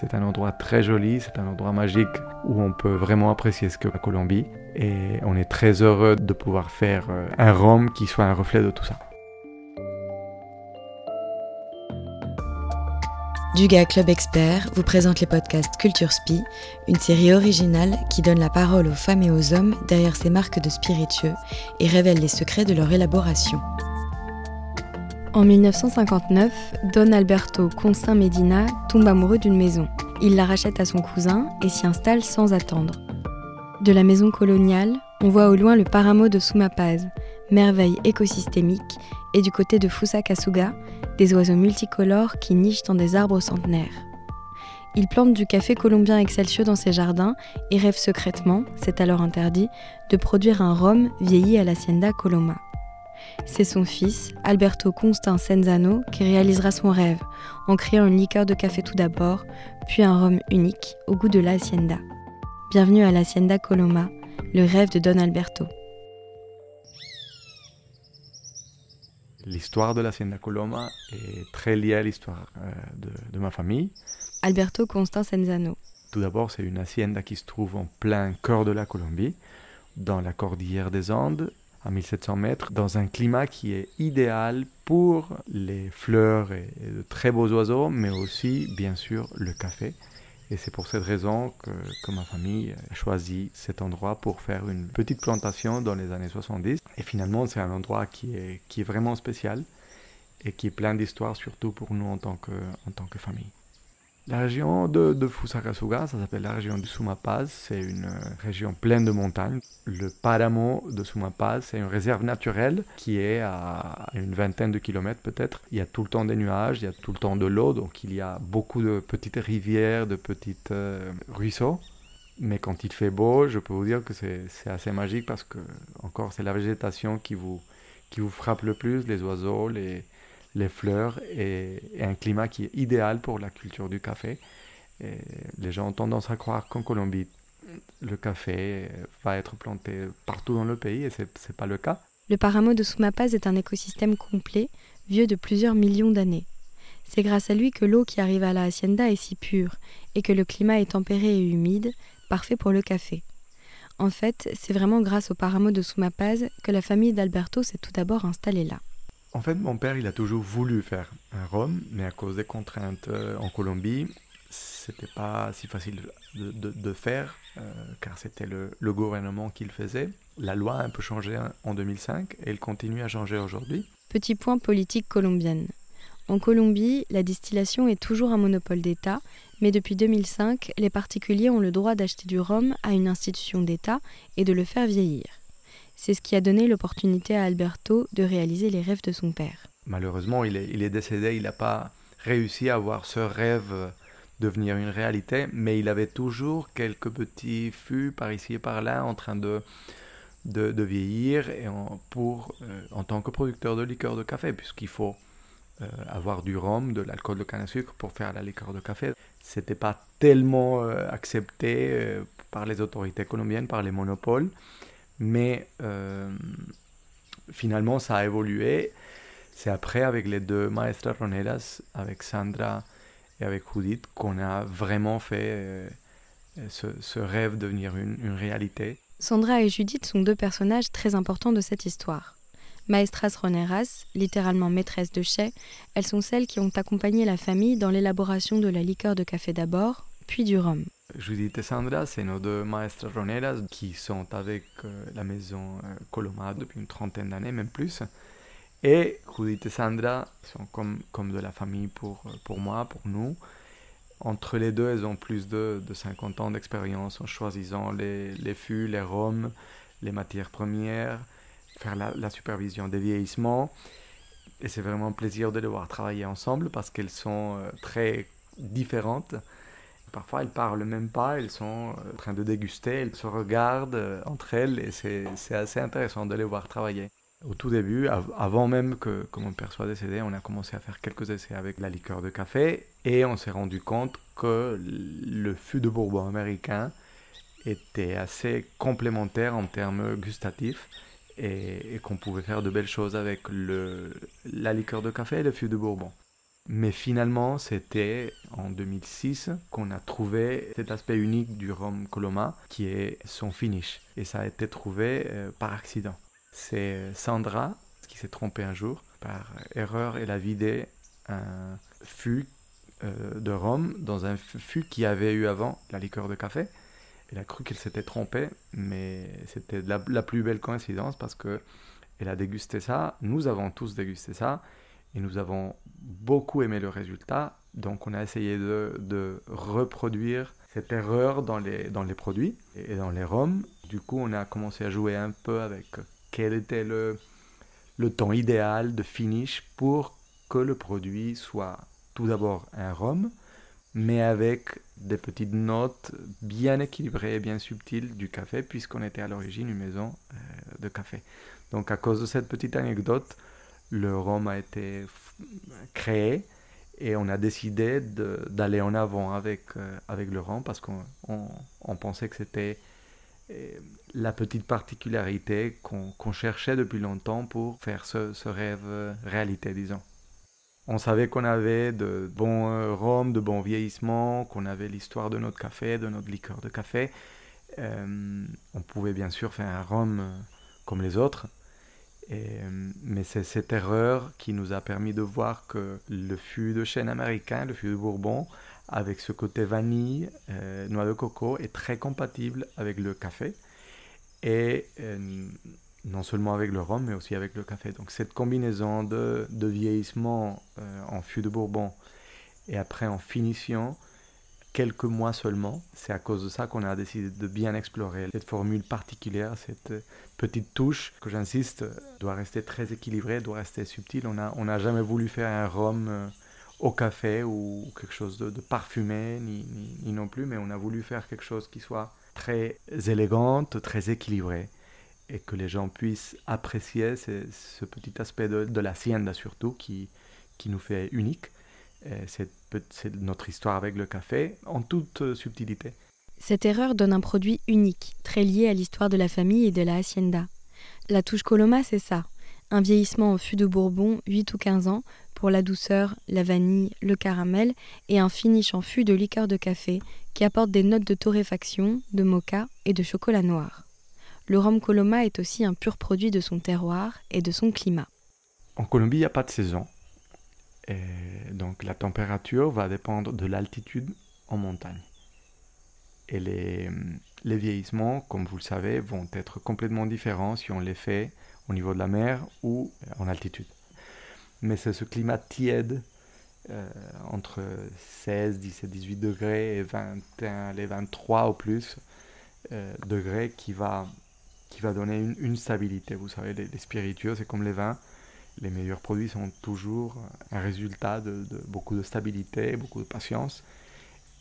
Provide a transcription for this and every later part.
C'est un endroit très joli, c'est un endroit magique où on peut vraiment apprécier ce que la Colombie. Et on est très heureux de pouvoir faire euh, un rhum qui soit un reflet de tout ça. Duga Club Expert vous présente les podcasts Culture Spi, une série originale qui donne la parole aux femmes et aux hommes derrière ces marques de spiritueux et révèle les secrets de leur élaboration. En 1959, Don Alberto Constant Medina tombe amoureux d'une maison. Il la rachète à son cousin et s'y installe sans attendre. De la maison coloniale, on voit au loin le paramo de Sumapaz, merveille écosystémique, et du côté de Fusakasuga, des oiseaux multicolores qui nichent dans des arbres centenaires. Il plante du café colombien Excelsior dans ses jardins et rêve secrètement, c'est alors interdit, de produire un rhum vieilli à l'Hacienda Coloma. C'est son fils, Alberto Constant Senzano, qui réalisera son rêve en créant une liqueur de café tout d'abord, puis un rhum unique au goût de l'Hacienda. Bienvenue à l'Hacienda Coloma, le rêve de Don Alberto. L'histoire de l'Hacienda Coloma est très liée à l'histoire euh, de, de, ma famille. Alberto Constant Senzano. Tout d'abord, c'est une hacienda qui se trouve en plein cœur de la Colombie, dans la cordillère des Andes, à 1700 mètres, dans un climat qui est idéal pour les fleurs et, de très beaux oiseaux, mais aussi, bien sûr, le café. Et c'est pour cette raison que, ma famille a choisi cet endroit pour faire une petite plantation dans les années 70. Et finalement, c'est un endroit qui est, vraiment spécial et qui est plein d'histoires, surtout pour nous en tant que famille. La région de, de Fusakasuga, ça s'appelle la région du Sumapaz, c'est une région pleine de montagnes. Le Paramo de Sumapaz, c'est une réserve naturelle qui est à une vingtaine de kilomètres peut-être. Il y a tout le temps des nuages, il y a tout le temps de l'eau, donc il y a beaucoup de petites rivières, de petits euh, ruisseaux. Mais quand il fait beau, je peux vous dire que c'est assez magique parce que, encore, c'est la végétation qui vous, qui vous frappe le plus, les oiseaux, les, les fleurs et, un climat qui est idéal pour la culture du café. Les gens ont tendance à croire qu'en Colombie, le café va être planté partout dans le pays et ce n'est pas le cas. Le paramo de Sumapaz est un écosystème complet, vieux de plusieurs millions d'années. C'est grâce à lui que l'eau qui arrive à la hacienda est si pure et que le climat est tempéré et humide, parfait pour le café. En fait, c'est vraiment grâce au paramo de Sumapaz que la famille d'Alberto s'est tout d'abord installée là. En fait, mon père, il a toujours voulu faire un rhum, mais à cause des contraintes en Colombie, c'était pas si facile de faire, euh, car c'était le, le, gouvernement qui le faisait. La loi a un peu changé en 2005 et elle continue à changer aujourd'hui. Petit point politique colombienne. En Colombie, la distillation est toujours un monopole d'État, mais depuis 2005, les particuliers ont le droit d'acheter du rhum à une institution d'État et de le faire vieillir. C'est ce qui a donné l'opportunité à Alberto de réaliser les rêves de son père. Malheureusement, il est, décédé, il n'a pas réussi à avoir ce rêve devenir une réalité, mais il avait toujours quelques petits fûts par ici et par là en train de, de, de vieillir et en, pour, euh, en tant que producteur de liqueur de café, puisqu'il faut euh, avoir du rhum, de l'alcool de canne à sucre pour faire la liqueur de café. C'était pas tellement euh, accepté par les autorités colombiennes, par les monopoles, mais finalement ça a évolué. C'est après avec les deux maestras roneras, avec Sandra et avec Judith qu'on a vraiment fait euh, ce, rêve devenir une, réalité. Sandra et Judith sont deux personnages très importants de cette histoire. Maestras roneras, littéralement maîtresses de chais, elles sont celles qui ont accompagné la famille dans l'élaboration de la liqueur de café d'abord, puis du rhum. Judith et Sandra, c'est nos deux maestras roneras qui sont avec euh, la maison euh, depuis une trentaine d'années, même plus. Et Judith et Sandra sont comme, comme de la famille pour, pour moi, pour nous. Entre les deux, elles ont plus de, de 50 ans d'expérience en choisissant les, les fûts, les rhums, les matières premières, faire la, la supervision des vieillissements. Et c'est vraiment un plaisir de les voir travailler ensemble parce qu'elles sont très différentes. Parfois, elles parlent même pas, elles sont en train de déguster, elles se regardent entre elles et c'est assez intéressant de les voir travailler. Au tout début, av avant même que, que, mon père soit décédé, on a commencé à faire quelques essais avec la liqueur de café et on s'est rendu compte que le fût de bourbon américain était assez complémentaire en termes gustatifs et, qu'on pouvait faire de belles choses avec la liqueur de café et le fût de bourbon. Mais finalement, c'était en 2006 qu'on a trouvé cet aspect unique du rhum Coloma, qui est son finish. Et ça a été trouvé euh, par accident. C'est Sandra qui s'est trompée un jour. Par erreur, elle a vidé un fût euh, de rhum dans un fût qui avait eu avant la liqueur de café. Elle a cru qu'elle s'était trompée, mais c'était la, la, plus belle coïncidence parce que elle a dégusté ça. Nous avons tous dégusté ça et nous avons beaucoup aimé le résultat. Donc on a essayé de, reproduire cette erreur dans les, produits et dans les rhums. Du coup, on a commencé à jouer un peu avec quel était le, temps idéal de finish pour que le produit soit tout d'abord un rhum, mais avec des petites notes bien équilibrées et bien subtiles du café, puisqu'on était à l'origine une maison euh, de café. Donc à cause de cette petite anecdote, le rhum a été créé et on a décidé d'aller en avant avec, euh, avec le rhum parce qu'on on, pensait que c'était euh, la petite particularité qu'on cherchait depuis longtemps pour faire ce, rêve euh, réalité, disons. On savait qu'on avait de bons rhum, de bons vieillissements, qu'on avait l'histoire de notre café, de notre liqueur de café. on pouvait bien sûr faire un rhum comme les autres, euh, mais c'est cette erreur qui nous a permis de voir que le fût de chêne américain, le fût de Bourbon, avec ce côté vanille, euh, noix de coco, est très compatible avec le café. Et euh, non seulement avec le rhum, mais aussi avec le café. Donc cette combinaison de, de vieillissement en fût de Bourbon et après en finition, quelques mois seulement. C'est à cause de ça qu'on a décidé de bien explorer cette formule particulière, cette petite touche que j'insiste doit rester très équilibrée, doit rester subtile. On n'a on a jamais voulu faire un rhum euh, au café ou quelque chose de, parfumé, ni, non plus, mais on a voulu faire quelque chose qui soit très élégante, très équilibré et que les gens puissent apprécier ce, petit aspect de, de la sienda surtout qui, qui nous fait unique. C'est notre histoire avec le café en toute euh, subtilité. Cette erreur donne un produit unique, très lié à l'histoire de la famille et de la hacienda. La touche Coloma, c'est ça. Un vieillissement en fût de Bourbon, 8 ou 15 ans, pour la douceur, la vanille, le caramel, et un finish en fût de liqueur de café qui apporte des notes de torréfaction, de mocha et de chocolat noir. Le rhum Coloma est aussi un pur produit de son terroir et de son climat. En Colombie, il n'y a pas de saison. Donc la température va dépendre de l'altitude en montagne. Et les, les, vieillissements, comme vous le savez, vont être complètement différents si on les fait au niveau de la mer ou en altitude. Mais c'est ce climat tiède euh, entre 16, 17, 18 degrés et 21, les 23 ou plus euh, degrés qui va, qui va donner une, stabilité. Vous savez, les spiritueux, c'est comme les vins les meilleurs produits sont toujours un résultat de, beaucoup de stabilité, beaucoup de patience.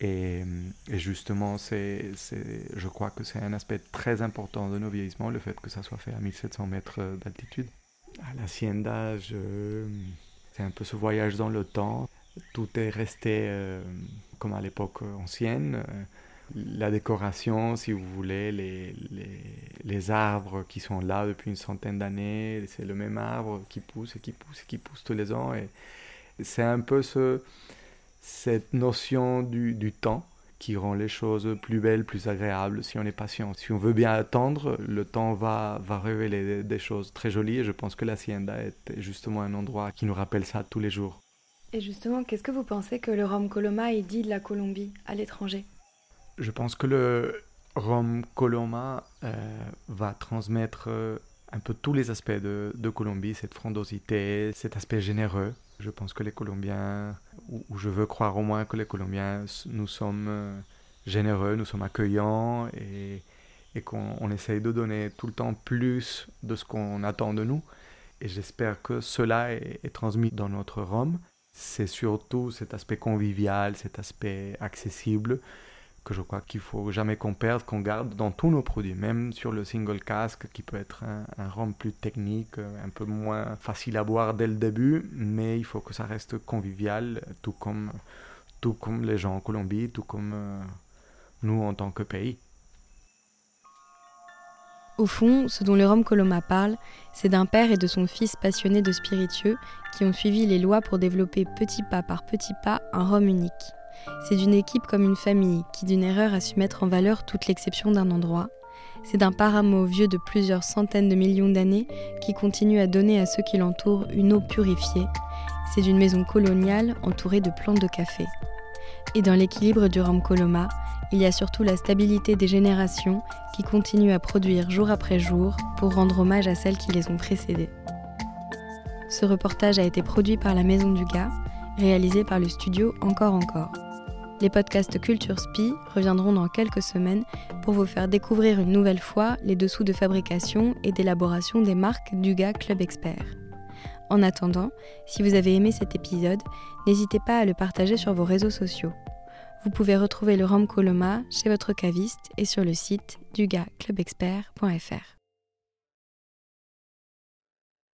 Et, justement, c'est, je crois que c'est un aspect très important de nos vieillissements, le fait que ça soit fait à 1700 mètres d'altitude. À l'hacienda, c'est un peu ce voyage dans le temps. Tout est resté euh, comme à l'époque ancienne la décoration, si vous voulez, les, les, arbres qui sont là depuis une centaine d'années, c'est le même arbre qui pousse et qui pousse et qui pousse tous les ans. Et c'est un peu ce, cette notion du, du, temps qui rend les choses plus belles, plus agréables si on est patient. Si on veut bien attendre, le temps va, va révéler des choses très jolies et je pense que la est justement un endroit qui nous rappelle ça tous les jours. Et justement, qu'est-ce que vous pensez que le Rhum Coloma dit de la Colombie à l'étranger? Je pense que le Rhum Coloma euh, va transmettre euh, un peu tous les aspects de, Colombie, cette frondosité, cet aspect généreux. Je pense que les Colombiens, ou, je veux croire au moins que les Colombiens, nous sommes euh, généreux, nous sommes accueillants et, qu'on essaye de donner tout le temps plus de ce qu'on attend de nous. Et j'espère que cela est, est transmis dans notre Rhum. C'est surtout cet aspect convivial, cet aspect accessible que je crois qu'il faut jamais qu'on perde, qu'on garde dans tous nos produits, même sur le single casque qui peut être un, un rhum plus technique, un peu moins facile à boire dès le début, mais il faut que ça reste convivial, tout comme, tout comme les gens en Colombie, tout comme euh, nous en tant que pays. Au fond, ce dont le Rhum Coloma parle, c'est d'un père et de son fils passionnés de spiritueux qui ont suivi les lois pour développer petit pas par petit pas un Rhum unique. C'est d'une équipe comme une famille qui, d'une erreur, a su mettre en valeur toute l'exception d'un endroit. C'est d'un paramo vieux de plusieurs centaines de millions d'années qui continue à donner à ceux qui l'entourent une eau purifiée. C'est d'une maison coloniale entourée de plantes de café. Et dans l'équilibre du Rhum Coloma, il y a surtout la stabilité des générations qui continuent à produire jour après jour pour rendre hommage à celles qui les ont précédées. Ce reportage a été produit par la Maison du Gars, réalisé par le studio Encore Encore. Les podcasts Culture Spi reviendront dans quelques semaines pour vous faire découvrir une nouvelle fois les dessous de fabrication et d'élaboration des marques Duga Club Expert. En attendant, si vous avez aimé cet épisode, n'hésitez pas à le partager sur vos réseaux sociaux. Vous pouvez retrouver le Rhum Coloma chez votre caviste et sur le site dugaclubexpert.fr.